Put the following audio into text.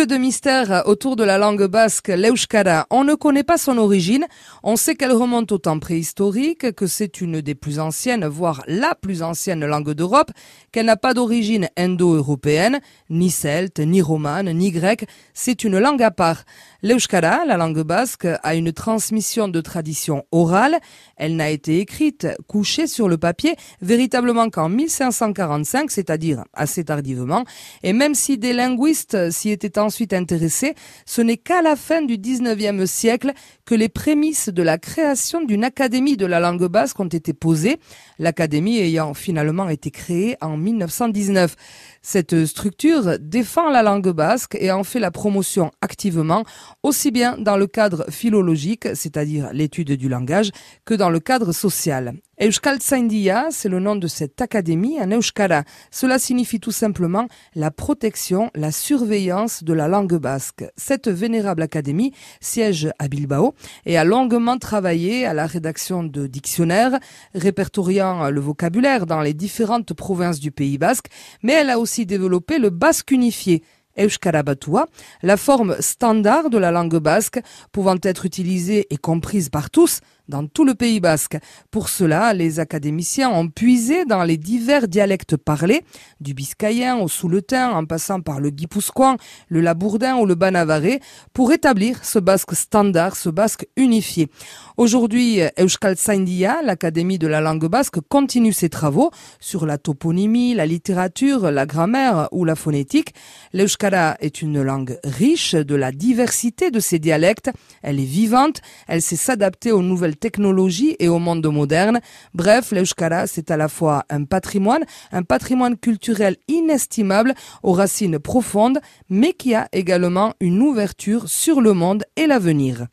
De mystère autour de la langue basque, l'euskara. On ne connaît pas son origine. On sait qu'elle remonte au temps préhistorique, que c'est une des plus anciennes, voire la plus ancienne langue d'Europe, qu'elle n'a pas d'origine indo-européenne, ni celte, ni romane, ni grecque. C'est une langue à part. L'euskara, la langue basque, a une transmission de tradition orale. Elle n'a été écrite, couchée sur le papier, véritablement qu'en 1545, c'est-à-dire assez tardivement. Et même si des linguistes s'y étaient ensuite intéressé, ce n'est qu'à la fin du 19e siècle que les prémices de la création d'une académie de la langue basque ont été posées, l'académie ayant finalement été créée en 1919. Cette structure défend la langue basque et en fait la promotion activement, aussi bien dans le cadre philologique, c'est-à-dire l'étude du langage, que dans le cadre social. Euskal Tzaindia, c'est le nom de cette académie en Euskara. Cela signifie tout simplement la protection, la surveillance de la langue basque. Cette vénérable académie siège à Bilbao et a longuement travaillé à la rédaction de dictionnaires répertoriant le vocabulaire dans les différentes provinces du Pays basque, mais elle a aussi développé le basque unifié Euskara Batua, la forme standard de la langue basque, pouvant être utilisée et comprise par tous dans tout le Pays basque. Pour cela, les académiciens ont puisé dans les divers dialectes parlés, du biscayen au souletin, en passant par le guipuscoan, le labourdin ou le banavaré, pour établir ce basque standard, ce basque unifié. Aujourd'hui, Euskal Saindia, l'Académie de la langue basque, continue ses travaux sur la toponymie, la littérature, la grammaire ou la phonétique. L'Euskara est une langue riche de la diversité de ses dialectes. Elle est vivante, elle sait s'adapter aux nouvelles technologie et au monde moderne. Bref, l'Euskara, c'est à la fois un patrimoine, un patrimoine culturel inestimable aux racines profondes, mais qui a également une ouverture sur le monde et l'avenir.